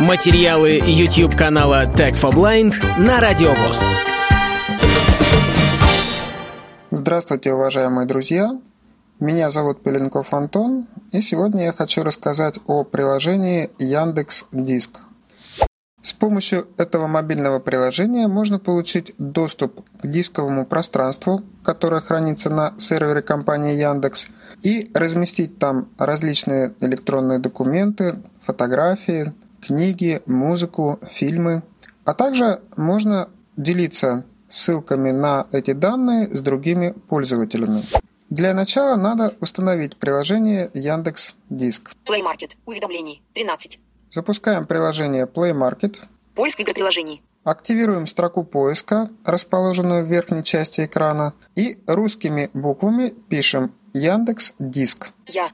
Материалы YouTube канала Tech for Blind на Радиовоз. Здравствуйте, уважаемые друзья! Меня зовут Пеленков Антон, и сегодня я хочу рассказать о приложении Яндекс Диск. С помощью этого мобильного приложения можно получить доступ к дисковому пространству, которое хранится на сервере компании Яндекс, и разместить там различные электронные документы, фотографии, книги, музыку, фильмы. А также можно делиться ссылками на эти данные с другими пользователями. Для начала надо установить приложение Яндекс Диск. Play Market. Уведомлений. 13. Запускаем приложение Play Market. Поиск игроприложений. Активируем строку поиска, расположенную в верхней части экрана, и русскими буквами пишем Яндекс Диск. Я.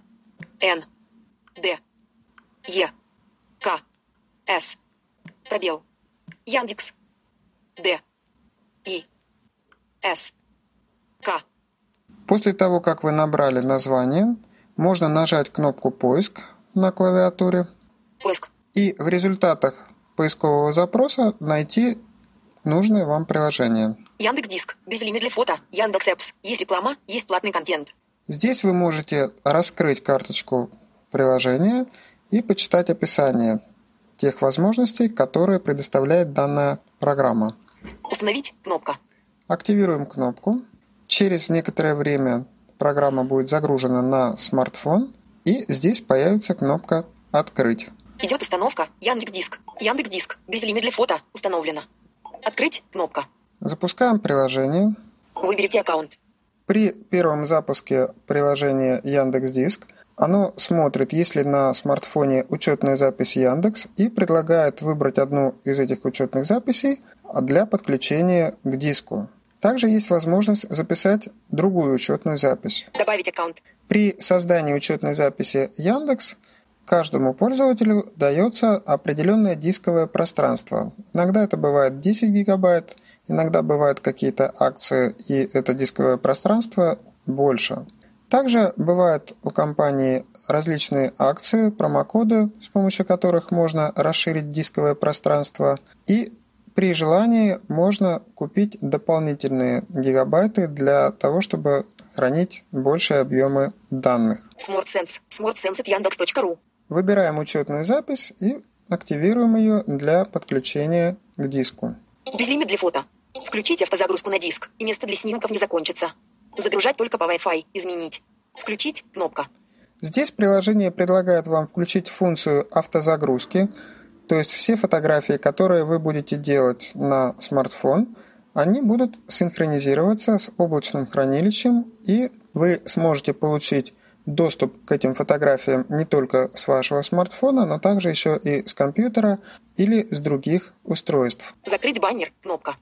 Н. Д. Е. К. С. Пробел. Яндекс. Д. И. С. К. После того, как вы набрали название, можно нажать кнопку «Поиск» на клавиатуре Поиск. и в результатах поискового запроса найти нужное вам приложение. Яндекс Диск. Безлимит для фото. Яндекс Эпс. Есть реклама, есть платный контент. Здесь вы можете раскрыть карточку приложения и почитать описание тех возможностей, которые предоставляет данная программа. Установить кнопка. Активируем кнопку. Через некоторое время программа будет загружена на смартфон, и здесь появится кнопка «Открыть». Идет установка. Яндекс Диск. Яндекс Диск. Безлимит для фото. Установлено. Открыть кнопка. Запускаем приложение. Выберите аккаунт. При первом запуске приложения Яндекс Диск оно смотрит, есть ли на смартфоне учетная запись Яндекс и предлагает выбрать одну из этих учетных записей для подключения к диску. Также есть возможность записать другую учетную запись. Добавить аккаунт. При создании учетной записи Яндекс каждому пользователю дается определенное дисковое пространство. Иногда это бывает 10 гигабайт, иногда бывают какие-то акции, и это дисковое пространство больше. Также бывают у компании различные акции, промокоды, с помощью которых можно расширить дисковое пространство. И при желании можно купить дополнительные гигабайты для того, чтобы хранить большие объемы данных. SmartSense. SmartSense Яндекс.ру. Выбираем учетную запись и активируем ее для подключения к диску. Безлимит для фото. Включить автозагрузку на диск, и место для снимков не закончится. Загружать только по Wi-Fi. Изменить. Включить. Кнопка. Здесь приложение предлагает вам включить функцию автозагрузки, то есть все фотографии, которые вы будете делать на смартфон, они будут синхронизироваться с облачным хранилищем, и вы сможете получить доступ к этим фотографиям не только с вашего смартфона, но также еще и с компьютера или с других устройств. Закрыть баннер. Кнопка.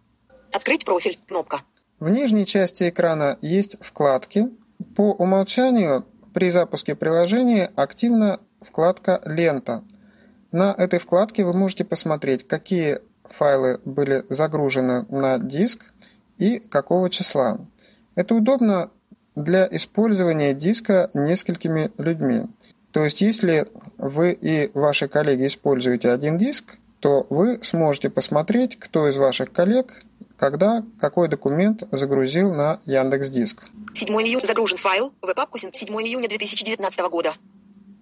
Открыть профиль. Кнопка. В нижней части экрана есть вкладки. По умолчанию при запуске приложения активна вкладка «Лента». На этой вкладке вы можете посмотреть, какие файлы были загружены на диск и какого числа. Это удобно для использования диска несколькими людьми. То есть, если вы и ваши коллеги используете один диск, то вы сможете посмотреть, кто из ваших коллег когда какой документ загрузил на Яндекс Диск. 7 июня загружен файл в папку 7 июня 2019 года.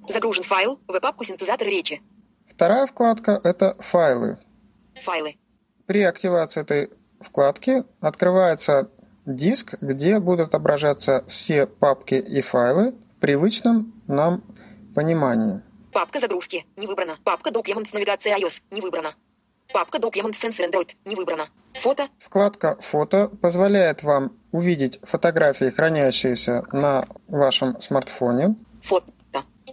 Загружен файл в папку синтезатор речи. Вторая вкладка – это «Файлы». Файлы. При активации этой вкладки открывается диск, где будут отображаться все папки и файлы в привычном нам понимании. Папка загрузки не выбрана. Папка Documents навигация iOS не выбрана. Папка Documents Sensor Android не выбрана. Фото. Вкладка «Фото» позволяет вам увидеть фотографии, хранящиеся на вашем смартфоне. Фото.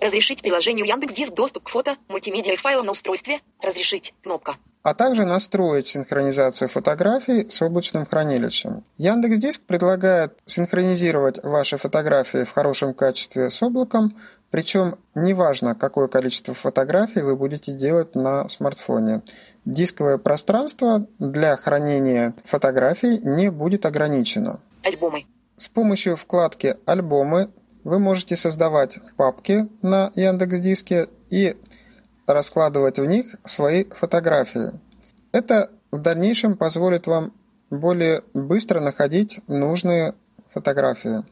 Разрешить приложению Яндекс.Диск доступ к фото, мультимедиа и файлам на устройстве. Разрешить. Кнопка. а также настроить синхронизацию фотографий с облачным хранилищем. Яндекс.Диск предлагает синхронизировать ваши фотографии в хорошем качестве с облаком, причем неважно, какое количество фотографий вы будете делать на смартфоне. Дисковое пространство для хранения фотографий не будет ограничено. Альбомы. С помощью вкладки «Альбомы» вы можете создавать папки на Яндекс.Диске и раскладывать в них свои фотографии. Это в дальнейшем позволит вам более быстро находить нужные фотографии.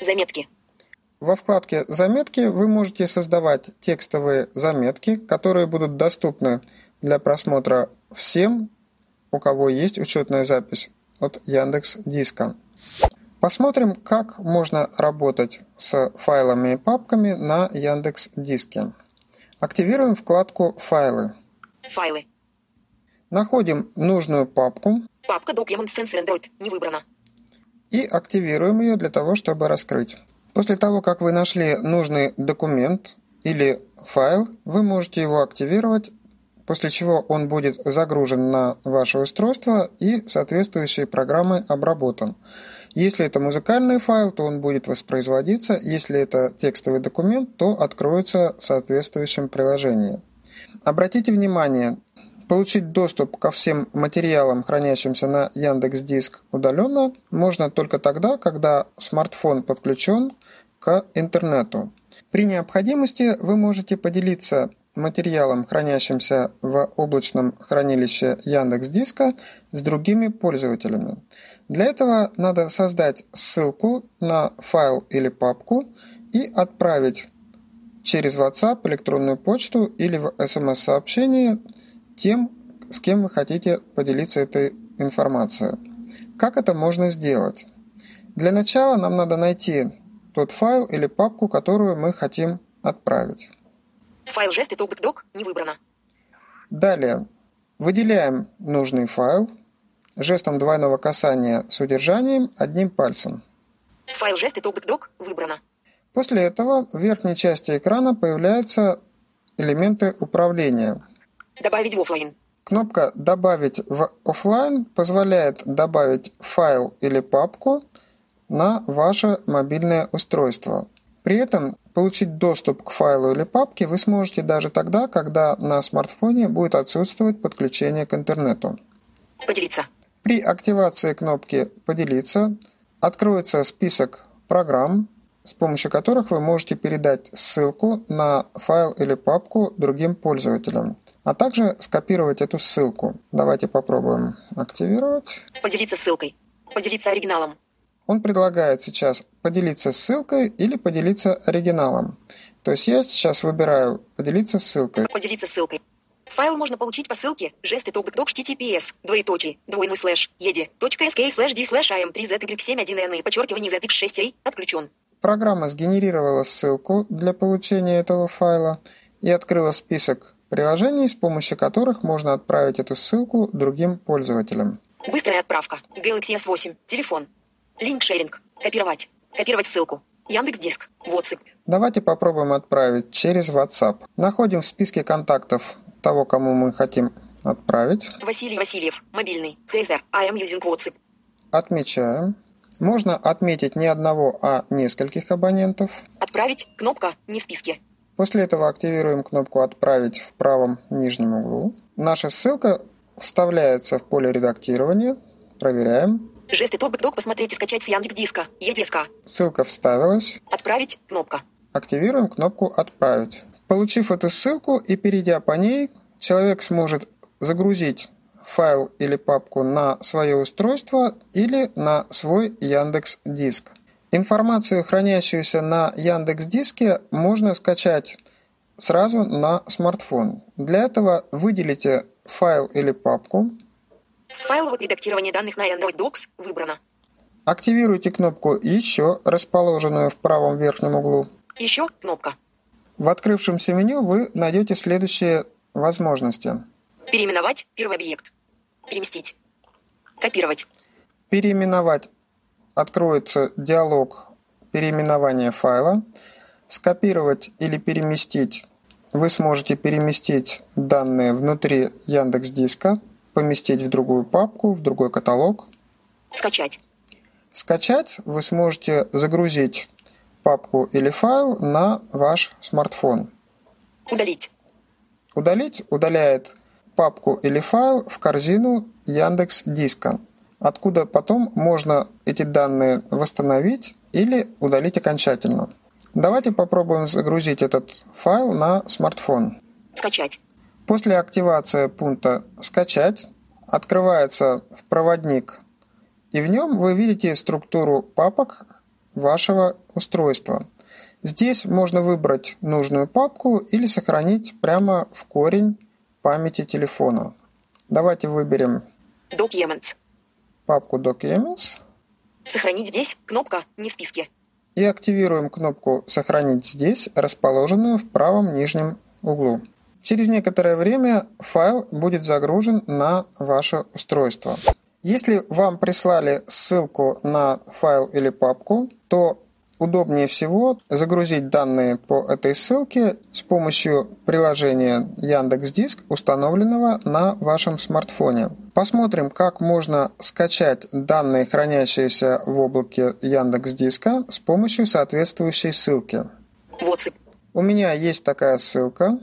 Заметки. Во вкладке «Заметки» вы можете создавать текстовые заметки, которые будут доступны для просмотра всем, у кого есть учетная запись от Яндекс Диска. Посмотрим, как можно работать с файлами и папками на Яндекс Диске. Активируем вкладку «Файлы». Файлы. Находим нужную папку. Папка Document Sensor Android не выбрана. И активируем ее для того, чтобы раскрыть. После того, как вы нашли нужный документ или файл, вы можете его активировать после чего он будет загружен на ваше устройство и соответствующей программой обработан. Если это музыкальный файл, то он будет воспроизводиться, если это текстовый документ, то откроется в соответствующем приложении. Обратите внимание, получить доступ ко всем материалам, хранящимся на Яндекс Диск удаленно, можно только тогда, когда смартфон подключен к интернету. При необходимости вы можете поделиться материалом, хранящимся в облачном хранилище Яндекс Диска, с другими пользователями. Для этого надо создать ссылку на файл или папку и отправить через WhatsApp, электронную почту или в смс-сообщение тем, с кем вы хотите поделиться этой информацией. Как это можно сделать? Для начала нам надо найти тот файл или папку, которую мы хотим отправить. Файл жесты TalkBackDoc не выбрано. Далее выделяем нужный файл жестом двойного касания с удержанием одним пальцем. Файл жесты TalkBackDoc выбрано. После этого в верхней части экрана появляются элементы управления. Добавить в офлайн. Кнопка «Добавить в офлайн» позволяет добавить файл или папку на ваше мобильное устройство. При этом Получить доступ к файлу или папке вы сможете даже тогда, когда на смартфоне будет отсутствовать подключение к интернету. Поделиться. При активации кнопки «Поделиться» откроется список программ, с помощью которых вы можете передать ссылку на файл или папку другим пользователям, а также скопировать эту ссылку. Давайте попробуем активировать. Поделиться ссылкой. Поделиться оригиналом. Он предлагает сейчас поделиться ссылкой или поделиться оригиналом. То есть я сейчас выбираю поделиться ссылкой. Поделиться ссылкой. Файл можно получить по ссылке жесты https двоеточие двойной слэш yadi точка sk слэш d слэш am 3 z y 7 1 n и подчеркивание z x 6 a отключен. Программа сгенерировала ссылку для получения этого файла и открыла список приложений, с помощью которых можно отправить эту ссылку другим пользователям. Быстрая отправка. Galaxy S8. Телефон. Link Sharing. Копировать. Копировать ссылку. Яндекс Диск. WhatsApp. Давайте попробуем отправить через WhatsApp. Находим в списке контактов того, кому мы хотим отправить. Василий Васильев. Мобильный. Хейзер. I am using WhatsApp. Отмечаем. Можно отметить не одного, а нескольких абонентов. Отправить. Кнопка не в списке. После этого активируем кнопку «Отправить» в правом нижнем углу. Наша ссылка вставляется в поле редактирования. Проверяем. Жесты TalkBackDoc посмотреть и скачать с Яндекс Диска. Едиска. Ссылка вставилась. Отправить. Кнопка. Активируем кнопку «Отправить». Получив эту ссылку и перейдя по ней, человек сможет загрузить файл или папку на свое устройство или на свой Яндекс Диск. Информацию, хранящуюся на Яндекс Диске, можно скачать сразу на смартфон. Для этого выделите файл или папку, Файловое редактирование данных на Android Docs выбрано. Активируйте кнопку «Еще», расположенную в правом верхнем углу. Еще кнопка. В открывшемся меню вы найдете следующие возможности. Переименовать первый объект. Переместить. Копировать. Переименовать. Откроется диалог переименования файла. Скопировать или переместить. Вы сможете переместить данные внутри Яндекс Диска поместить в другую папку, в другой каталог. Скачать. Скачать вы сможете загрузить папку или файл на ваш смартфон. Удалить. Удалить удаляет папку или файл в корзину Яндекс Диска, откуда потом можно эти данные восстановить или удалить окончательно. Давайте попробуем загрузить этот файл на смартфон. Скачать. После активации пункта «Скачать» открывается в проводник, и в нем вы видите структуру папок вашего устройства. Здесь можно выбрать нужную папку или сохранить прямо в корень памяти телефона. Давайте выберем Documents. Папку Documents Сохранить здесь. Кнопка «Не в списке». и активируем кнопку «Сохранить здесь», расположенную в правом нижнем углу. Через некоторое время файл будет загружен на ваше устройство. Если вам прислали ссылку на файл или папку, то удобнее всего загрузить данные по этой ссылке с помощью приложения Яндекс.Диск, установленного на вашем смартфоне. Посмотрим, как можно скачать данные, хранящиеся в облаке Яндекс.Диска с помощью соответствующей ссылки. WhatsApp. У меня есть такая ссылка.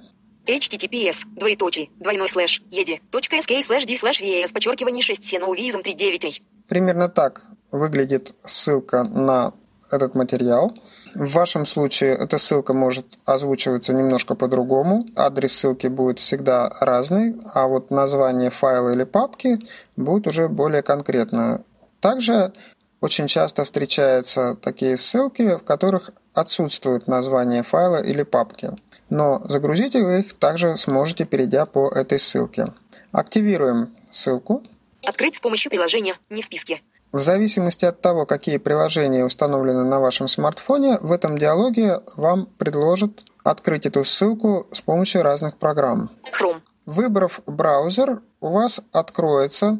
https двоеточие двойной слэш еди.sk слэш d слэш ves подчеркивание 6 сеноувизм 39 Примерно так выглядит ссылка на этот материал. В вашем случае эта ссылка может озвучиваться немножко по-другому. Адрес ссылки будет всегда разный, а вот название файла или папки будет уже более конкретное. Также очень часто встречаются такие ссылки, в которых отсутствует название файла или папки. Но загрузить вы их также сможете, перейдя по этой ссылке. Активируем ссылку. открыть с помощью приложения «Не в списке». В зависимости от того, какие приложения установлены на вашем смартфоне, в этом диалоге вам предложат открыть эту ссылку с помощью разных программ. Chrome. Выбрав браузер, у вас откроется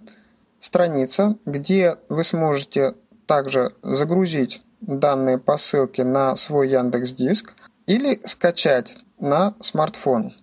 страница, где вы сможете также загрузить данные по ссылке на свой Яндекс Диск или скачать на смартфон.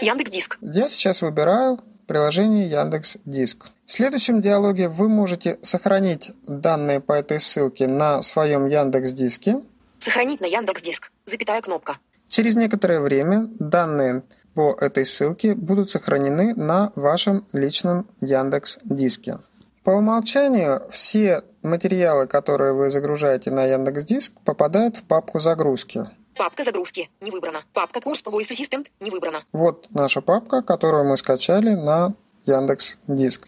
Яндекс Диск. Я сейчас выбираю приложение Яндекс Диск. В следующем диалоге вы можете сохранить данные по этой ссылке на своем Яндекс Диске. Сохранить на Яндекс Диск. Запятая кнопка. Через некоторое время данные по этой ссылке будут сохранены на вашем личном Яндекс Диске. По умолчанию все материалы, которые вы загружаете на Яндекс Диск, попадают в папку загрузки. Папка загрузки. Не выбрана. Папка курс Voice Assistant. Не выбрана. Вот наша папка, которую мы скачали на Яндекс Диск.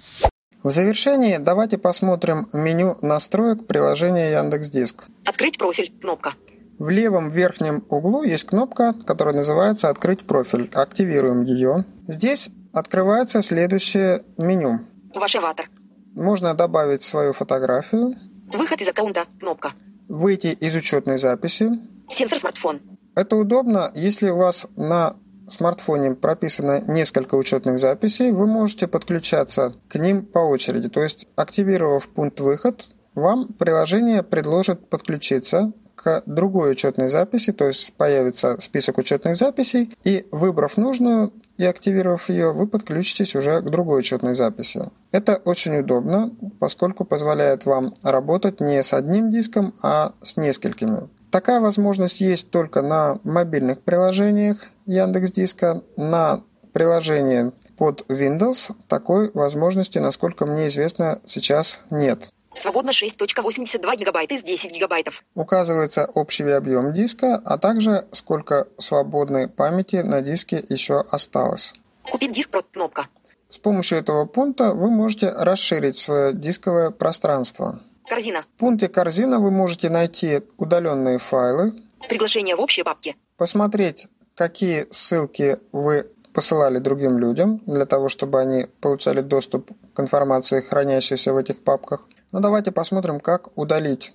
В завершении давайте посмотрим меню настроек приложения Яндекс Диск. Открыть профиль. Кнопка. В левом верхнем углу есть кнопка, которая называется «Открыть профиль». Активируем ее. Здесь открывается следующее меню. Ваш аватар. Можно добавить свою фотографию, Выход из аккаунта. Кнопка. выйти из учетной записи. Сенсор смартфон. Это удобно, если у вас на смартфоне прописано несколько учетных записей, вы можете подключаться к ним по очереди. То есть, активировав пункт «Выход», вам приложение предложит подключиться к другой учетной записи, то есть появится список учетных записей, и выбрав нужную и активировав ее, вы подключитесь уже к другой учетной записи. Это очень удобно, поскольку позволяет вам работать не с одним диском, а с несколькими. Такая возможность есть только на мобильных приложениях Яндекс Диска, на приложении под Windows такой возможности, насколько мне известно, сейчас нет. Свободно 6.82 гигабайта из 10 гигабайтов. Указывается общий объем диска, а также сколько свободной памяти на диске еще осталось. Купить диск про кнопка. С помощью этого пункта вы можете расширить свое дисковое пространство. Корзина. В пункте «Корзина» вы можете найти удаленные файлы, Приглашение в общие папки. посмотреть, какие ссылки вы посылали другим людям, для того, чтобы они получали доступ к информации, хранящейся в этих папках. Но давайте посмотрим, как удалить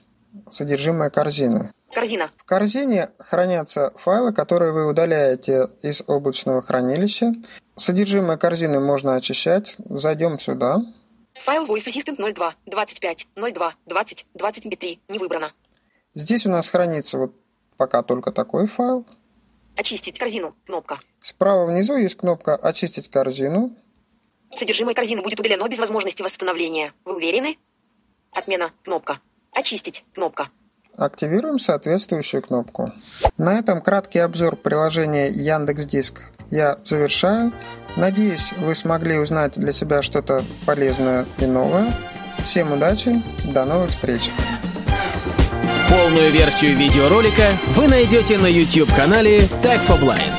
содержимое корзины. Корзина. В корзине хранятся файлы, которые вы удаляете из облачного хранилища. Содержимое корзины можно очищать. Зайдем сюда. Файл Voice Assistant 02 25 02 20 20 MP3. Не выбрано. Здесь у нас хранится вот пока только такой файл. Очистить корзину. Кнопка. Справа внизу есть кнопка «Очистить корзину». Содержимое корзины будет удалено без возможности восстановления. Вы уверены? Отмена. Кнопка. Очистить. Кнопка. Активируем соответствующую кнопку. На этом краткий обзор приложения Яндекс Диск я завершаю. Надеюсь, вы смогли узнать для себя что-то полезное и новое. Всем удачи, до новых встреч! Полную версию видеоролика вы найдете на YouTube-канале Tag for Blind.